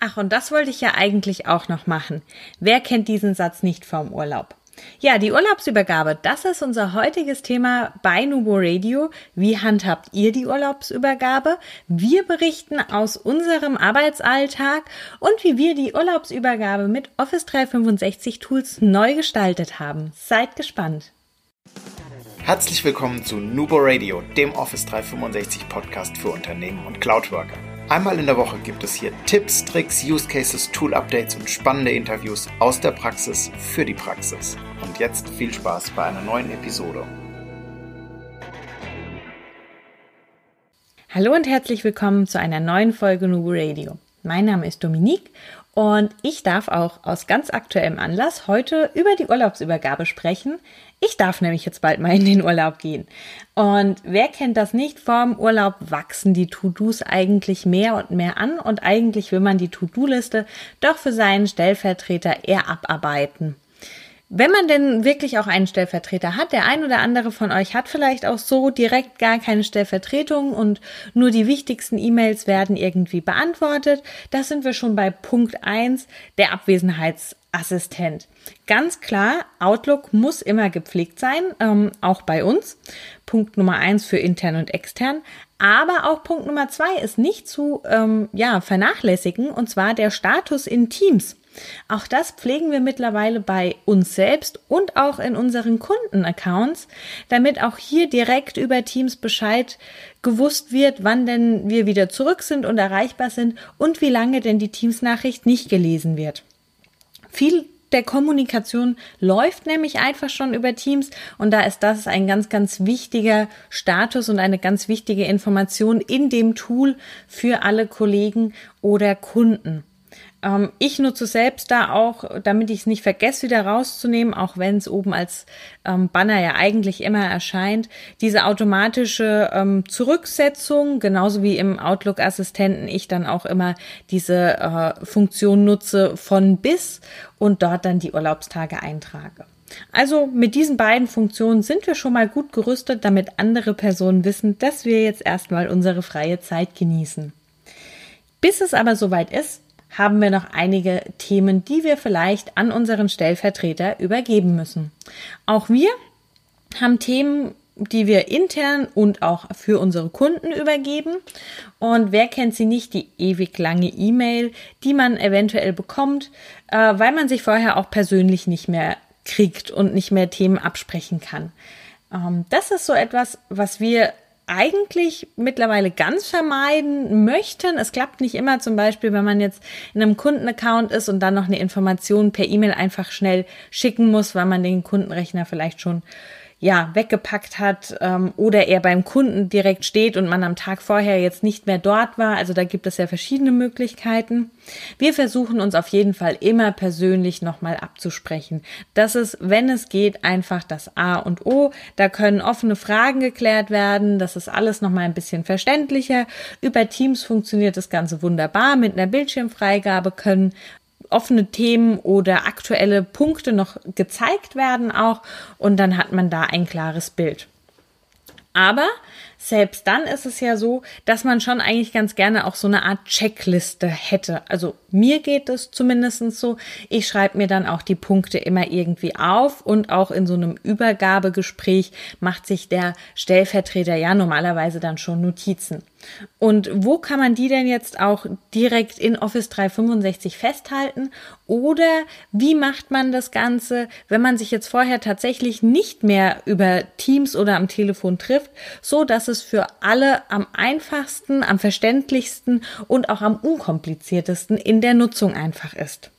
Ach, und das wollte ich ja eigentlich auch noch machen. Wer kennt diesen Satz nicht vom Urlaub? Ja, die Urlaubsübergabe, das ist unser heutiges Thema bei Nubo Radio. Wie handhabt ihr die Urlaubsübergabe? Wir berichten aus unserem Arbeitsalltag und wie wir die Urlaubsübergabe mit Office 365 Tools neu gestaltet haben. Seid gespannt. Herzlich willkommen zu Nubo Radio, dem Office 365 Podcast für Unternehmen und Cloudworker. Einmal in der Woche gibt es hier Tipps, Tricks, Use Cases, Tool Updates und spannende Interviews aus der Praxis für die Praxis. Und jetzt viel Spaß bei einer neuen Episode. Hallo und herzlich willkommen zu einer neuen Folge Nubu Radio. Mein Name ist Dominique und ich darf auch aus ganz aktuellem Anlass heute über die Urlaubsübergabe sprechen, ich darf nämlich jetzt bald mal in den Urlaub gehen. Und wer kennt das nicht? Vorm Urlaub wachsen die To-Dos eigentlich mehr und mehr an und eigentlich will man die To-Do-Liste doch für seinen Stellvertreter eher abarbeiten. Wenn man denn wirklich auch einen Stellvertreter hat, der ein oder andere von euch hat vielleicht auch so direkt gar keine Stellvertretung und nur die wichtigsten E-Mails werden irgendwie beantwortet, da sind wir schon bei Punkt eins der Abwesenheitsassistent. Ganz klar, Outlook muss immer gepflegt sein, ähm, auch bei uns. Punkt Nummer eins für intern und extern. Aber auch Punkt Nummer zwei ist nicht zu ähm, ja, vernachlässigen, und zwar der Status in Teams. Auch das pflegen wir mittlerweile bei uns selbst und auch in unseren Kundenaccounts, damit auch hier direkt über Teams Bescheid gewusst wird, wann denn wir wieder zurück sind und erreichbar sind und wie lange denn die Teams-Nachricht nicht gelesen wird. Viel der Kommunikation läuft nämlich einfach schon über Teams und da ist das ein ganz, ganz wichtiger Status und eine ganz wichtige Information in dem Tool für alle Kollegen oder Kunden. Ähm, ich nutze selbst da auch, damit ich es nicht vergesse, wieder rauszunehmen, auch wenn es oben als ähm, Banner ja eigentlich immer erscheint, diese automatische ähm, Zurücksetzung, genauso wie im Outlook-Assistenten ich dann auch immer diese äh, Funktion nutze von bis und dort dann die Urlaubstage eintrage. Also mit diesen beiden Funktionen sind wir schon mal gut gerüstet, damit andere Personen wissen, dass wir jetzt erstmal unsere freie Zeit genießen. Bis es aber soweit ist, haben wir noch einige Themen, die wir vielleicht an unseren Stellvertreter übergeben müssen. Auch wir haben Themen, die wir intern und auch für unsere Kunden übergeben. Und wer kennt sie nicht, die ewig lange E-Mail, die man eventuell bekommt, äh, weil man sich vorher auch persönlich nicht mehr kriegt und nicht mehr Themen absprechen kann. Ähm, das ist so etwas, was wir eigentlich mittlerweile ganz vermeiden möchten. Es klappt nicht immer, zum Beispiel, wenn man jetzt in einem Kundenaccount ist und dann noch eine Information per E-Mail einfach schnell schicken muss, weil man den Kundenrechner vielleicht schon ja, weggepackt hat ähm, oder er beim Kunden direkt steht und man am Tag vorher jetzt nicht mehr dort war. Also da gibt es ja verschiedene Möglichkeiten. Wir versuchen uns auf jeden Fall immer persönlich nochmal abzusprechen. Das ist, wenn es geht, einfach das A und O. Da können offene Fragen geklärt werden. Das ist alles nochmal ein bisschen verständlicher. Über Teams funktioniert das Ganze wunderbar. Mit einer Bildschirmfreigabe können offene Themen oder aktuelle Punkte noch gezeigt werden auch und dann hat man da ein klares Bild. Aber selbst dann ist es ja so, dass man schon eigentlich ganz gerne auch so eine Art Checkliste hätte. Also mir geht es zumindest so. Ich schreibe mir dann auch die Punkte immer irgendwie auf und auch in so einem Übergabegespräch macht sich der Stellvertreter ja normalerweise dann schon Notizen. Und wo kann man die denn jetzt auch direkt in Office 365 festhalten? Oder wie macht man das Ganze, wenn man sich jetzt vorher tatsächlich nicht mehr über Teams oder am Telefon trifft, so dass es für alle am einfachsten, am verständlichsten und auch am unkompliziertesten in der Nutzung einfach ist?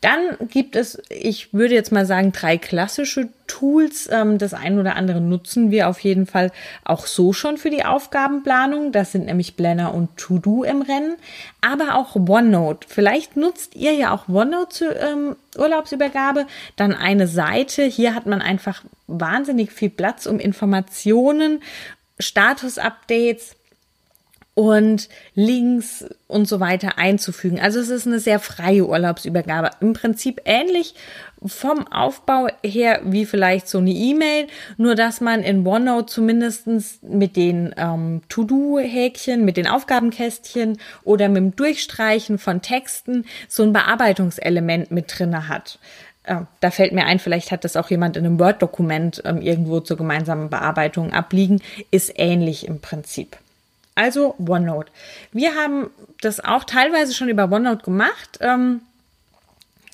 Dann gibt es, ich würde jetzt mal sagen, drei klassische Tools. Ähm, das ein oder andere nutzen wir auf jeden Fall auch so schon für die Aufgabenplanung. Das sind nämlich Planner und To-Do im Rennen, aber auch OneNote. Vielleicht nutzt ihr ja auch OneNote zur ähm, Urlaubsübergabe. Dann eine Seite. Hier hat man einfach wahnsinnig viel Platz, um Informationen, Status-Updates, und Links und so weiter einzufügen. Also es ist eine sehr freie Urlaubsübergabe. Im Prinzip ähnlich vom Aufbau her wie vielleicht so eine E-Mail, nur dass man in OneNote zumindestens mit den ähm, To-Do-Häkchen, mit den Aufgabenkästchen oder mit dem Durchstreichen von Texten so ein Bearbeitungselement mit drinne hat. Äh, da fällt mir ein, vielleicht hat das auch jemand in einem Word-Dokument ähm, irgendwo zur gemeinsamen Bearbeitung abliegen, ist ähnlich im Prinzip. Also OneNote. Wir haben das auch teilweise schon über OneNote gemacht. Ähm,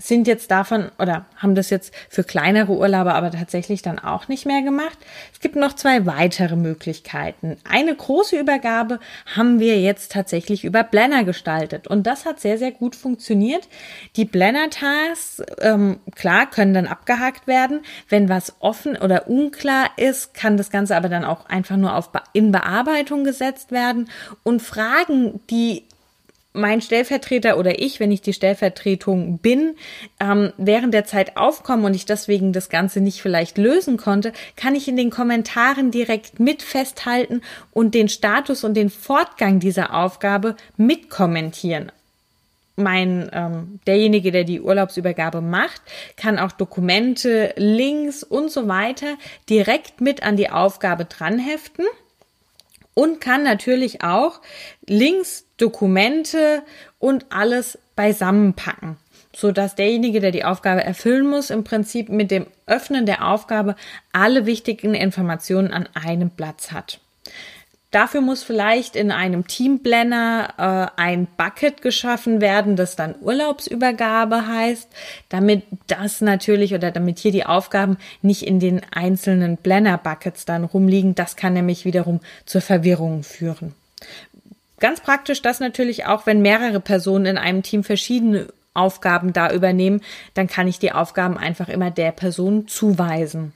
sind jetzt davon oder haben das jetzt für kleinere Urlauber aber tatsächlich dann auch nicht mehr gemacht. Es gibt noch zwei weitere Möglichkeiten. Eine große Übergabe haben wir jetzt tatsächlich über Blender gestaltet und das hat sehr, sehr gut funktioniert. Die Blender-Tasks, ähm, klar, können dann abgehakt werden. Wenn was offen oder unklar ist, kann das Ganze aber dann auch einfach nur auf in Bearbeitung gesetzt werden und Fragen, die mein Stellvertreter oder ich, wenn ich die Stellvertretung bin, ähm, während der Zeit aufkommen und ich deswegen das Ganze nicht vielleicht lösen konnte, kann ich in den Kommentaren direkt mit festhalten und den Status und den Fortgang dieser Aufgabe mitkommentieren. Mein ähm, derjenige, der die Urlaubsübergabe macht, kann auch Dokumente, Links und so weiter direkt mit an die Aufgabe dranheften und kann natürlich auch Links, Dokumente und alles beisammenpacken, so dass derjenige, der die Aufgabe erfüllen muss, im Prinzip mit dem Öffnen der Aufgabe alle wichtigen Informationen an einem Platz hat. Dafür muss vielleicht in einem Teamblender äh, ein Bucket geschaffen werden, das dann Urlaubsübergabe heißt, damit das natürlich oder damit hier die Aufgaben nicht in den einzelnen Blender-Buckets dann rumliegen. Das kann nämlich wiederum zur Verwirrung führen. Ganz praktisch das natürlich auch, wenn mehrere Personen in einem Team verschiedene Aufgaben da übernehmen, dann kann ich die Aufgaben einfach immer der Person zuweisen.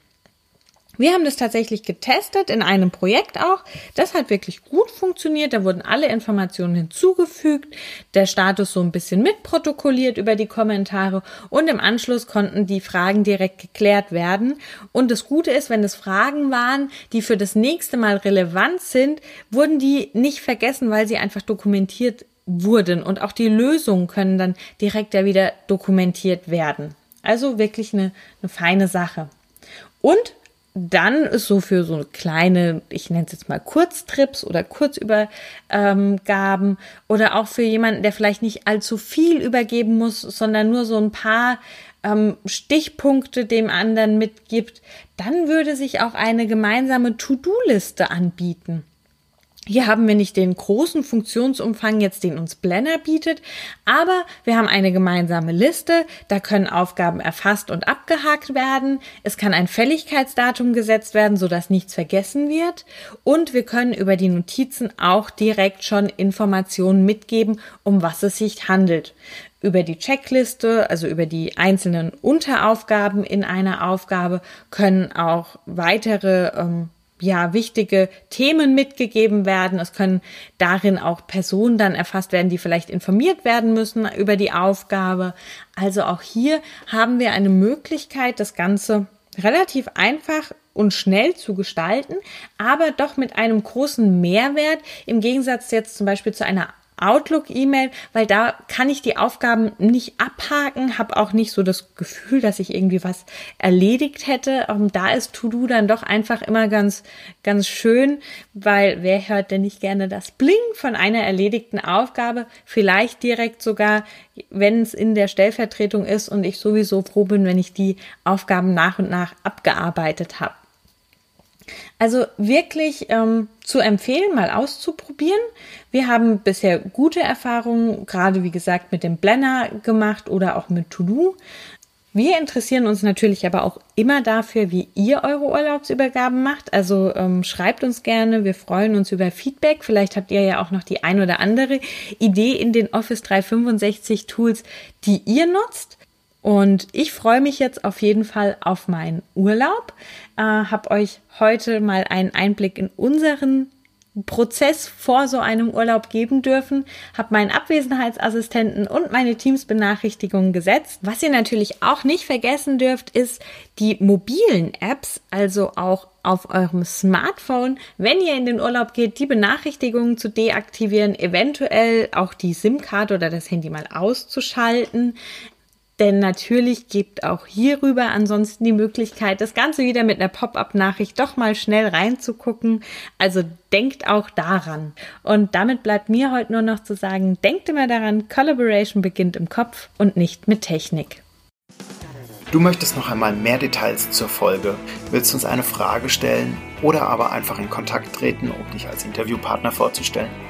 Wir haben das tatsächlich getestet in einem Projekt auch. Das hat wirklich gut funktioniert. Da wurden alle Informationen hinzugefügt, der Status so ein bisschen mitprotokolliert über die Kommentare und im Anschluss konnten die Fragen direkt geklärt werden. Und das Gute ist, wenn es Fragen waren, die für das nächste Mal relevant sind, wurden die nicht vergessen, weil sie einfach dokumentiert wurden und auch die Lösungen können dann direkt ja wieder dokumentiert werden. Also wirklich eine, eine feine Sache. Und dann ist so für so kleine, ich nenne es jetzt mal Kurztrips oder Kurzübergaben oder auch für jemanden, der vielleicht nicht allzu viel übergeben muss, sondern nur so ein paar ähm, Stichpunkte dem anderen mitgibt, dann würde sich auch eine gemeinsame To-Do-Liste anbieten. Hier haben wir nicht den großen Funktionsumfang jetzt, den uns Blender bietet, aber wir haben eine gemeinsame Liste, da können Aufgaben erfasst und abgehakt werden, es kann ein Fälligkeitsdatum gesetzt werden, sodass nichts vergessen wird. Und wir können über die Notizen auch direkt schon Informationen mitgeben, um was es sich handelt. Über die Checkliste, also über die einzelnen Unteraufgaben in einer Aufgabe, können auch weitere ähm, ja, wichtige Themen mitgegeben werden. Es können darin auch Personen dann erfasst werden, die vielleicht informiert werden müssen über die Aufgabe. Also auch hier haben wir eine Möglichkeit, das Ganze relativ einfach und schnell zu gestalten, aber doch mit einem großen Mehrwert im Gegensatz jetzt zum Beispiel zu einer Outlook-E-Mail, weil da kann ich die Aufgaben nicht abhaken, habe auch nicht so das Gefühl, dass ich irgendwie was erledigt hätte. Um, da ist To-Do dann doch einfach immer ganz, ganz schön, weil wer hört denn nicht gerne das Bling von einer erledigten Aufgabe? Vielleicht direkt sogar, wenn es in der Stellvertretung ist und ich sowieso froh bin, wenn ich die Aufgaben nach und nach abgearbeitet habe. Also wirklich ähm, zu empfehlen, mal auszuprobieren. Wir haben bisher gute Erfahrungen, gerade wie gesagt mit dem Blender gemacht oder auch mit To-Do. Wir interessieren uns natürlich aber auch immer dafür, wie ihr eure Urlaubsübergaben macht. Also ähm, schreibt uns gerne, wir freuen uns über Feedback. Vielleicht habt ihr ja auch noch die ein oder andere Idee in den Office 365 Tools, die ihr nutzt. Und ich freue mich jetzt auf jeden Fall auf meinen Urlaub. Äh, habe euch heute mal einen Einblick in unseren Prozess vor so einem Urlaub geben dürfen, habe meinen Abwesenheitsassistenten und meine Teams-Benachrichtigungen gesetzt. Was ihr natürlich auch nicht vergessen dürft, ist die mobilen Apps, also auch auf eurem Smartphone, wenn ihr in den Urlaub geht, die Benachrichtigungen zu deaktivieren, eventuell auch die SIM-Karte oder das Handy mal auszuschalten. Denn natürlich gibt auch hierüber ansonsten die Möglichkeit, das Ganze wieder mit einer Pop-up-Nachricht doch mal schnell reinzugucken. Also denkt auch daran. Und damit bleibt mir heute nur noch zu sagen, denkt immer daran, Collaboration beginnt im Kopf und nicht mit Technik. Du möchtest noch einmal mehr Details zur Folge, willst uns eine Frage stellen oder aber einfach in Kontakt treten, um dich als Interviewpartner vorzustellen?